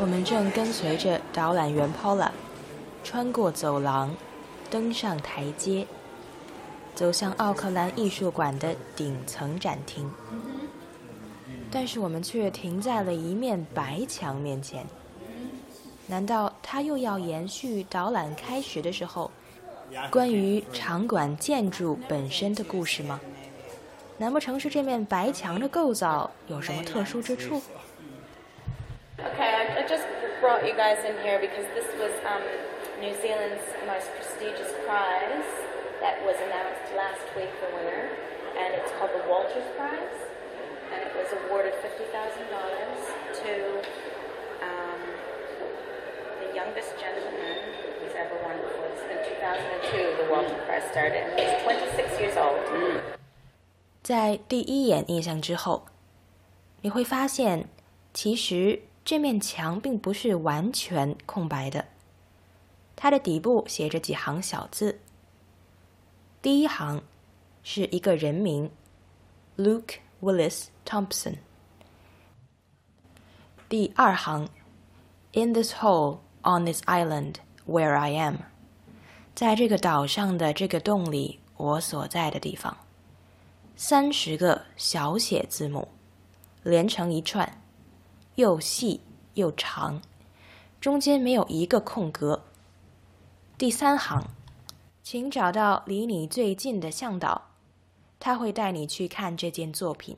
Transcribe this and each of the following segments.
我们正跟随着导览员 Paula 穿过走廊，登上台阶，走向奥克兰艺术馆的顶层展厅。但是我们却停在了一面白墙面前。难道他又要延续导览开始的时候关于场馆建筑本身的故事吗？难不成是这面白墙的构造有什么特殊之处 ？Okay, I just brought you guys in here because this was um, New Zealand's most prestigious prize that was announced last week, the winner, and it's called the Walters Prize, and it was awarded fifty thousand dollars to um, the youngest gentleman who's ever won before. This in 2002, the Walters Prize started, and he's 26 years old. 在第一眼印象之后，你会发现，其实 这面墙并不是完全空白的。它的底部写着几行小字。第一行是一个人名，Luke Willis Thompson。第二行，In this hole on this island where I am，在这个岛上的这个洞里，我所在的地方。三十个小写字母连成一串，又细又长，中间没有一个空格。第三行，请找到离你最近的向导，他会带你去看这件作品，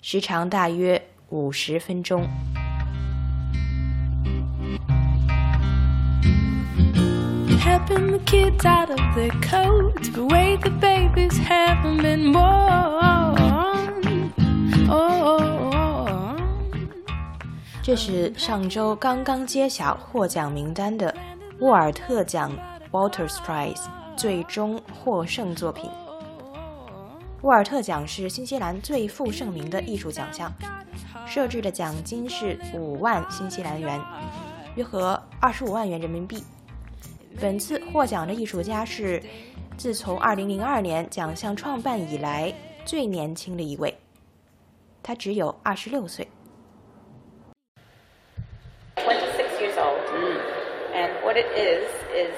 时长大约五十分钟。helping the kids out of their coats, but wait, the babies haven't been born. Oh, 这是上周刚刚揭晓获奖名单的沃尔特奖 （Walters Prize） 最终获胜作品。沃尔特奖是新西兰最负盛名的艺术奖项，设置的奖金是五万新西兰元，约合二十五万元人民币。本次获奖的艺术家是自从2002年奖项创办以来最年轻的一位，他只有26岁。what it is is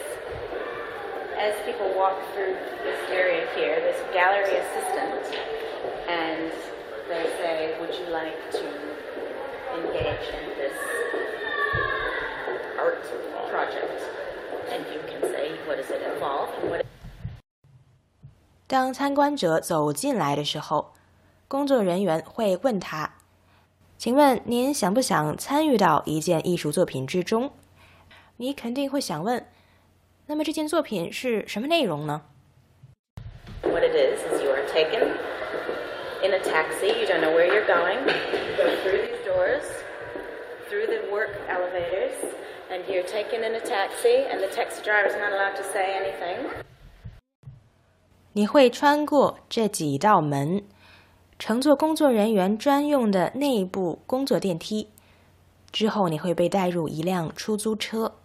as people walk through this area here, this gallery assistant, and they say, "Would you like to engage in this art project?" 当参观者走进来的时候，工作人员会问他：“请问您想不想参与到一件艺术作品之中？” 你肯定会想问：“那么这件作品是什么内容呢？” What it is is you are taken in a taxi. You don't know where you're going. You go through these doors, through the work elevators. and you're taken in a taxi, and the taxi driver is not allowed to say anything. 你会穿过这几道门，乘坐工作人员专用的内部工作电梯，之后你会被带入一辆出租车，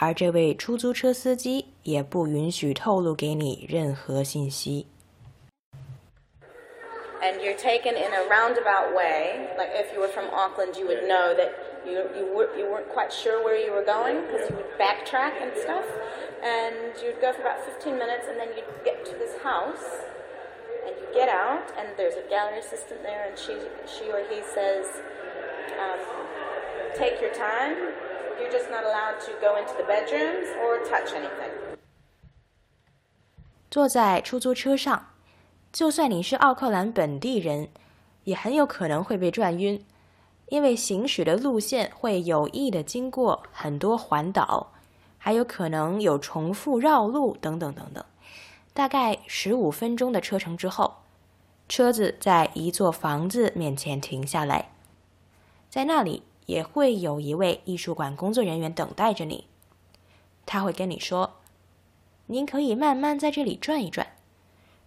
而这位出租车司机也不允许透露给你任何信息。And you're taken in a roundabout way. Like if you were from Auckland, you would know that you, you, were, you weren't quite sure where you were going because you would backtrack and stuff. And you'd go for about 15 minutes and then you'd get to this house and you get out and there's a gallery assistant there and she, she or he says, um, take your time. You're just not allowed to go into the bedrooms or touch anything. 坐在出租车上，就算你是奥克兰本地人，也很有可能会被转晕，因为行驶的路线会有意的经过很多环岛，还有可能有重复绕路等等等等。大概十五分钟的车程之后，车子在一座房子面前停下来，在那里也会有一位艺术馆工作人员等待着你，他会跟你说：“您可以慢慢在这里转一转。”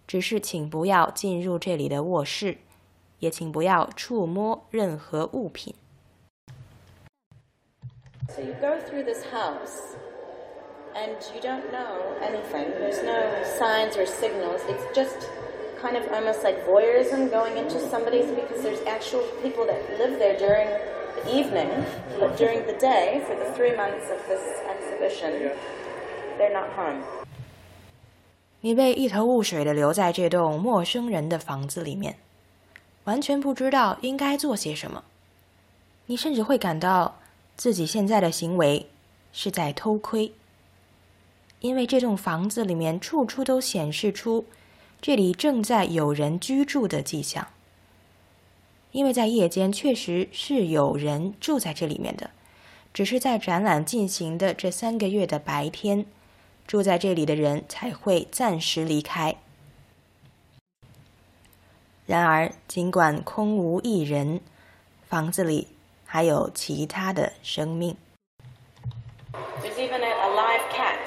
只是请不要进入这里的卧室，也请不要触摸任何物品。So you go through this house, and you don't know anything. There's no signs or signals. It's just kind of almost like voyeurism going into somebody's because there's actual people that live there during evening, but during the day, for the three months of this exhibition, they're not home. 你被一头雾水的留在这栋陌生人的房子里面，完全不知道应该做些什么。你甚至会感到自己现在的行为是在偷窥，因为这栋房子里面处处都显示出这里正在有人居住的迹象。因为在夜间确实是有人住在这里面的，只是在展览进行的这三个月的白天，住在这里的人才会暂时离开。然而，尽管空无一人，房子里还有其他的生命。There's even a, live cat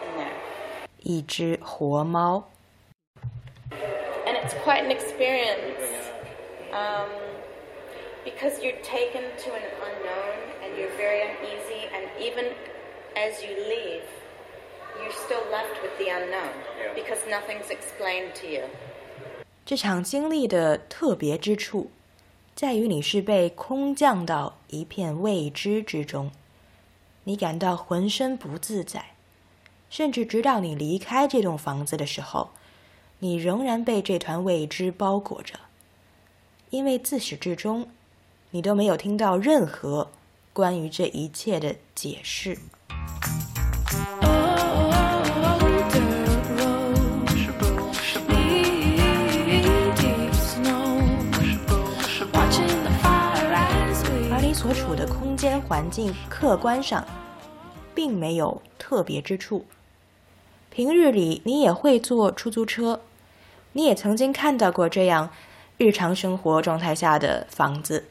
in there. 一只活猫，And it's quite an experience um, because you're taken to an unknown and you're very uneasy, and even as you leave, you're still left with the unknown because nothing's explained to you. 这场经历的特别之处，在于你是被空降到一片未知之中，你感到浑身不自在，甚至直到你离开这栋房子的时候，你仍然被这团未知包裹着，因为自始至终，你都没有听到任何关于这一切的解释。而你所处的空间环境，客观上并没有特别之处。平日里你也会坐出租车，你也曾经看到过这样日常生活状态下的房子，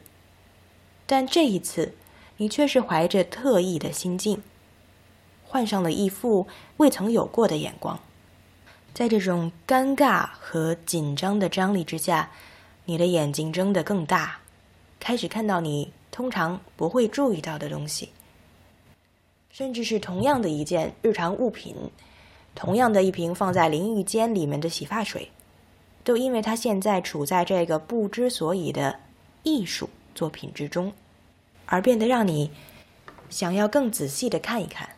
但这一次，你却是怀着特异的心境，换上了一副未曾有过的眼光。在这种尴尬和紧张的张力之下，你的眼睛睁得更大，开始看到你通常不会注意到的东西，甚至是同样的一件日常物品，同样的一瓶放在淋浴间里面的洗发水，都因为他现在处在这个不知所以的艺术作品之中，而变得让你想要更仔细的看一看，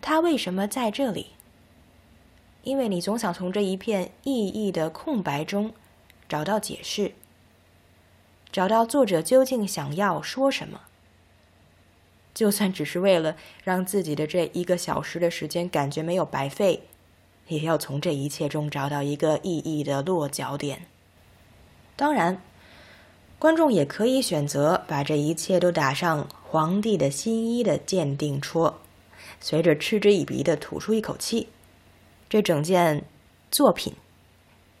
他为什么在这里。因为你总想从这一片意义的空白中找到解释，找到作者究竟想要说什么。就算只是为了让自己的这一个小时的时间感觉没有白费，也要从这一切中找到一个意义的落脚点。当然，观众也可以选择把这一切都打上皇帝的新衣的鉴定戳，随着嗤之以鼻的吐出一口气。这整件作品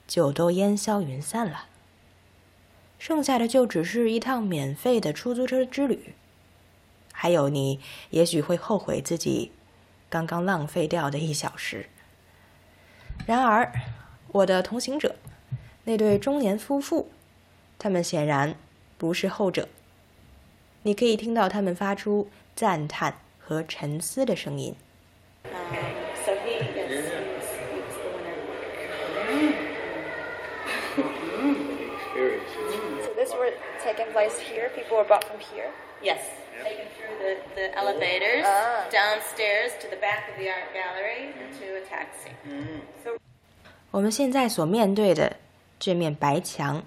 就都烟消云散了，剩下的就只是一趟免费的出租车之旅，还有你也许会后悔自己刚刚浪费掉的一小时。然而，我的同行者那对中年夫妇，他们显然不是后者。你可以听到他们发出赞叹和沉思的声音。Place here. People were brought from here. Yes. Taken through the, the elevators, Ah. downstairs to the back of the art gallery, to a taxi. So 我们现在所面对的这面白墙，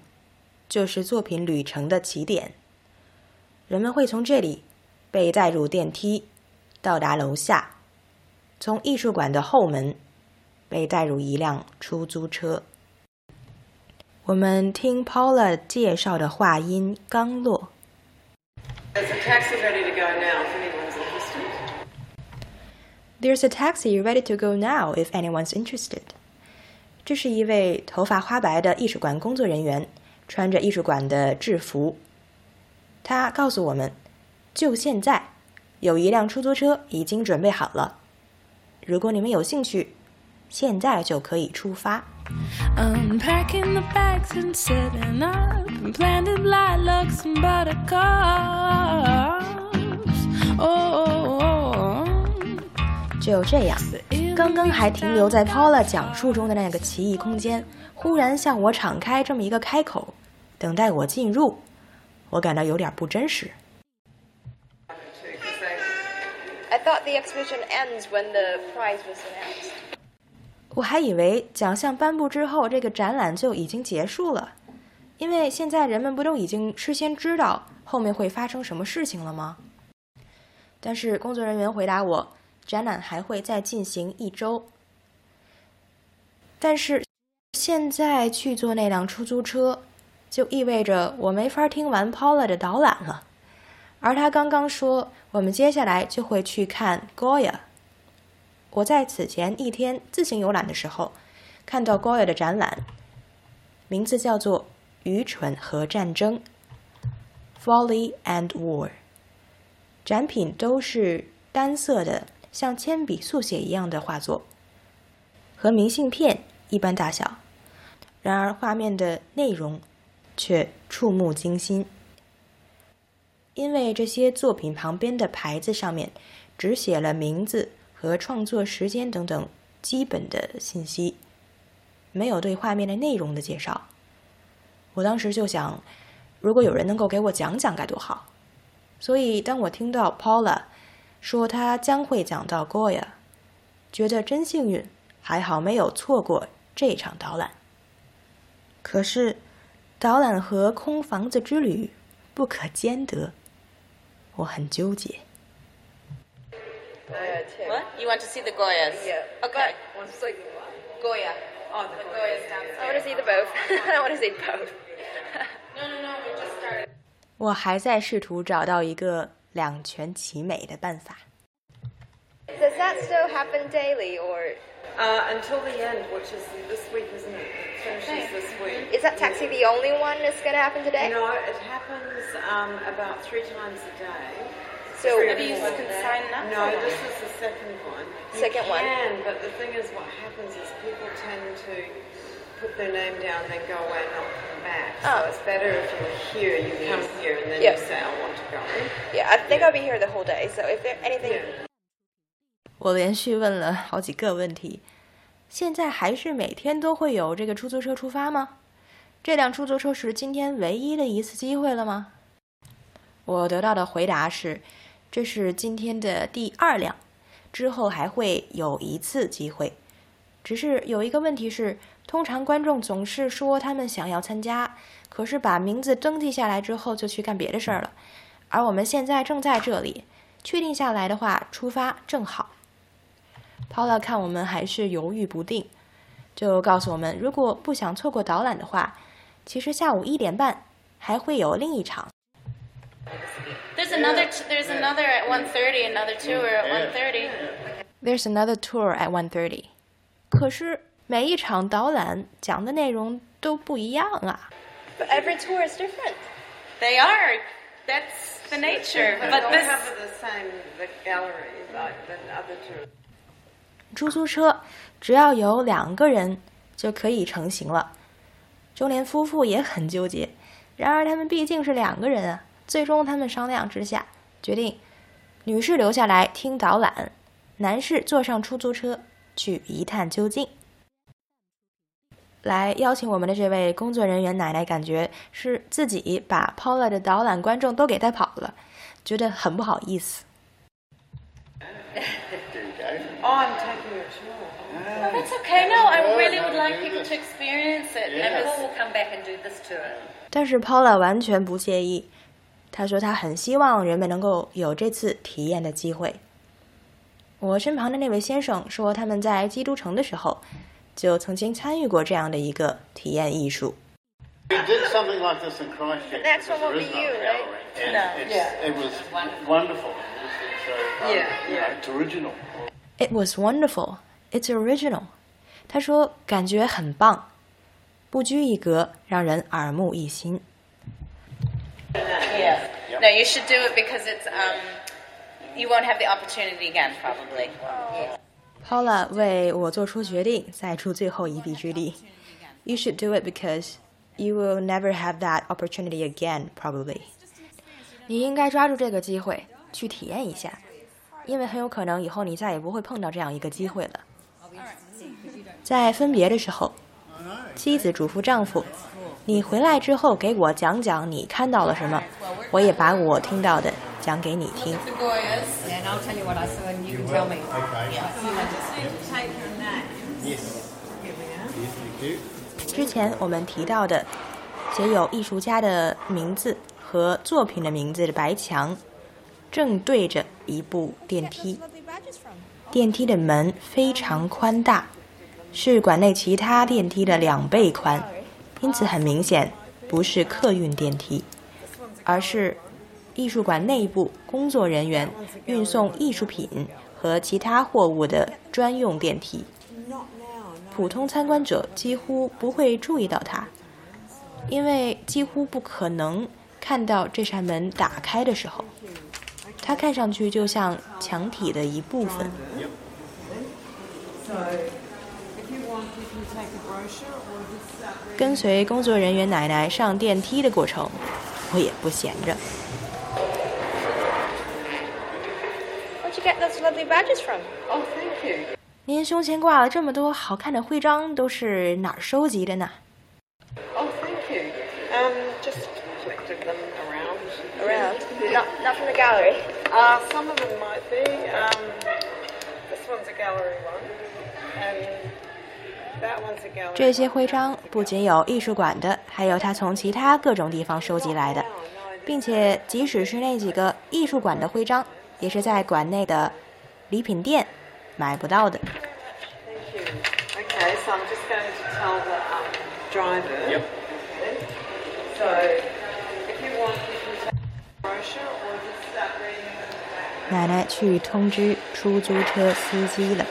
就是作品旅程的起点。人们会从这里被带入电梯，到达楼下，从艺术馆的后门被带入一辆出租车。我们听 paula 介绍的话音刚落。There's a taxi ready to go now if anyone's interested. 这是一位头发花白的艺术馆工作人员穿着艺术馆的制服。他告诉我们就现在有一辆出租车已经准备好了。如果你们有兴趣现在就可以出发。Unpacking the bags and setting up and planted lilacs and buttercups. Oh, oh, oh, oh. 只有这样，刚刚还停留在 Paula 讲述中的那个奇异空间，忽然向我敞开这么一个开口，等待我进入，我感到有点不真实。I thought the exhibition ends when the prize was announced. 我还以为奖项颁布之后，这个展览就已经结束了，因为现在人们不都已经事先知道后面会发生什么事情了吗？但是工作人员回答我，展览还会再进行一周。但是现在去坐那辆出租车，就意味着我没法听完 Paula 的导览了。而他刚刚说，我们接下来就会去看 Goya。我在此前一天自行游览的时候，看到 Goya 的展览，名字叫做《愚蠢和战争》（Folly and War）。展品都是单色的，像铅笔速写一样的画作，和明信片一般大小。然而，画面的内容却触目惊心，因为这些作品旁边的牌子上面只写了名字和创作时间等等基本的信息，没有对画面的内容的介绍。我当时就想，如果有人能够给我讲讲该多好。所以，当我听到 Paula 说她将会讲到 Goya，觉得真幸运，还好没有错过这场导览。可是，导览和空房子之旅不可兼得，我很纠结。Yeah, too. What? You want to see the Goyas? Yeah. Okay. want to see Goya. Oh, the Goya's I downstairs. want to see the both. I want to see both. No, no, no. We just started. 我还在试图找到一个两全其美的办法。 Does that still happen daily, or Uh, until the end, which is this week, isn't it? It finishes this week. is that taxi the only one that's going to happen today? No, it happens um, about three times a day. So Maybe you can sign up No, for that. this is the second one. You Second one. can, but the thing is, what happens is people tend to put their name down, then go away and not come back. So Oh. it's better if you're here, you come here, and then Yeah. you say, I want to go. yeah, I think I'll be here the whole day. So if there anything, Yeah. 我连续问了好几个问题，现在还是每天都会有这个出租车出发吗？这辆出租车是今天唯一的一次机会了吗？我得到的回答是， 这是今天的第二辆，之后还会有一次机会。只是有一个问题是，通常观众总是说他们想要参加，可是把名字登记下来之后就去干别的事儿了。而我们现在正在这里，确定下来的话，出发正好。Paula 看我们还是犹豫不定，就告诉我们，如果不想错过导览的话，其实下午一点半还会有另一场。There's another. T- there's another at 1:30. Another tour at 1:30. There's another tour at 1:30。可是每一场导览讲的内容都不一样啊。 but every tour is different. They are. That's the nature. But But they'll this. have the same the gallery like the other two. 出租车只要有两个人就可以成行了。就连夫妇也很纠结，然而他们毕竟是两个人啊。 最终他们商量之下，决定女士留下来听导览，男士坐上出租车去一探究竟。来邀请我们的这位工作人员奶奶，感觉是自己把 Paula 的导览观众都给带跑了，觉得很不好意思。Oh, I'm taking a tour. That's okay. No, I really would like people to experience it. And will come back and do this tour. 但是 Paula 完全不介意，她说他很希望人们能够有这次体验的机会。我身旁的那位先生说，他们在基督城的时候就曾经参与过这样的一个体验艺术。We did something like this in Christchurch. next because one will be you, right? And No. it's, Yeah. It was wonderful. It's, so, um, Yeah, you know, yeah. it's original. It was wonderful. It's original. 他说感觉很棒，不拘一格，让人耳目一新。Yes. No, you should do it because it's um, you won't have the opportunity again, probably. Paula 为我做出决定，再出最后一臂之力。You should do it because you will never have that opportunity again, probably. 你应该抓住这个机会去体验一下，因为很有可能以后你再也不会碰到这样一个机会了。 在分别的时候， 妻子嘱咐丈夫你回来之后给我讲讲你看到了什么我也把我听到的讲给你听。之前我们提到的写有艺术家的名字和作品的名字的白墙正对着一部电梯。电梯的门非常宽大是馆内其他电梯的两倍宽，因此很明显不是客运电梯，而是艺术馆内部工作人员运送艺术品和其他货物的专用电梯。普通参观者几乎不会注意到它，因为几乎不可能看到这扇门打开的时候，它看上去就像墙体的一部分。跟随工作人员奶奶上电梯的过程，我也不闲着。Where'd you get those lovely badges from? Oh, thank you. 您胸前挂了这么多好看的徽章，都是哪儿收集的呢？这些徽章不仅有艺术馆的还有他从其他各种地方收集来的并且即使是那几个艺术馆的徽章也是在馆内的礼品店买不到的。奶奶去通知出租车司机了。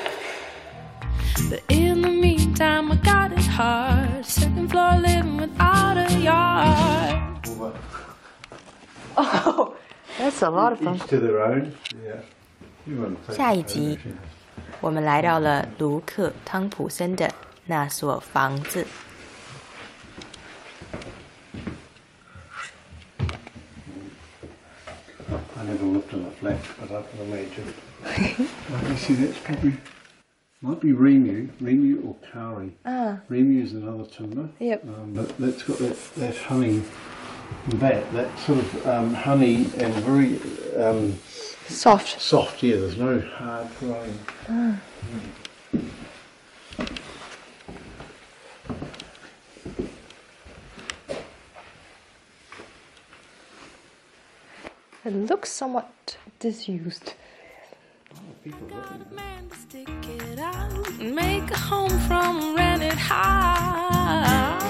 hard. Second floor living without a yard. Oh, that's a lot of fun. Each to their own. Yeah. You want to take 下一集，我们来到了卢克·汤普森的那所房子。 I never lived in a flat, but I can imagine. like you see, that's probably might be Remu, Remu or Kari. Ah. Remu is another timber. Yep. Um, but that's got that, that honey back, that sort of um, honey and very um, Soft. soft. Yeah, there's no hard growing. It looks somewhat disused. Got a man to stick it out and make a home from a rented house.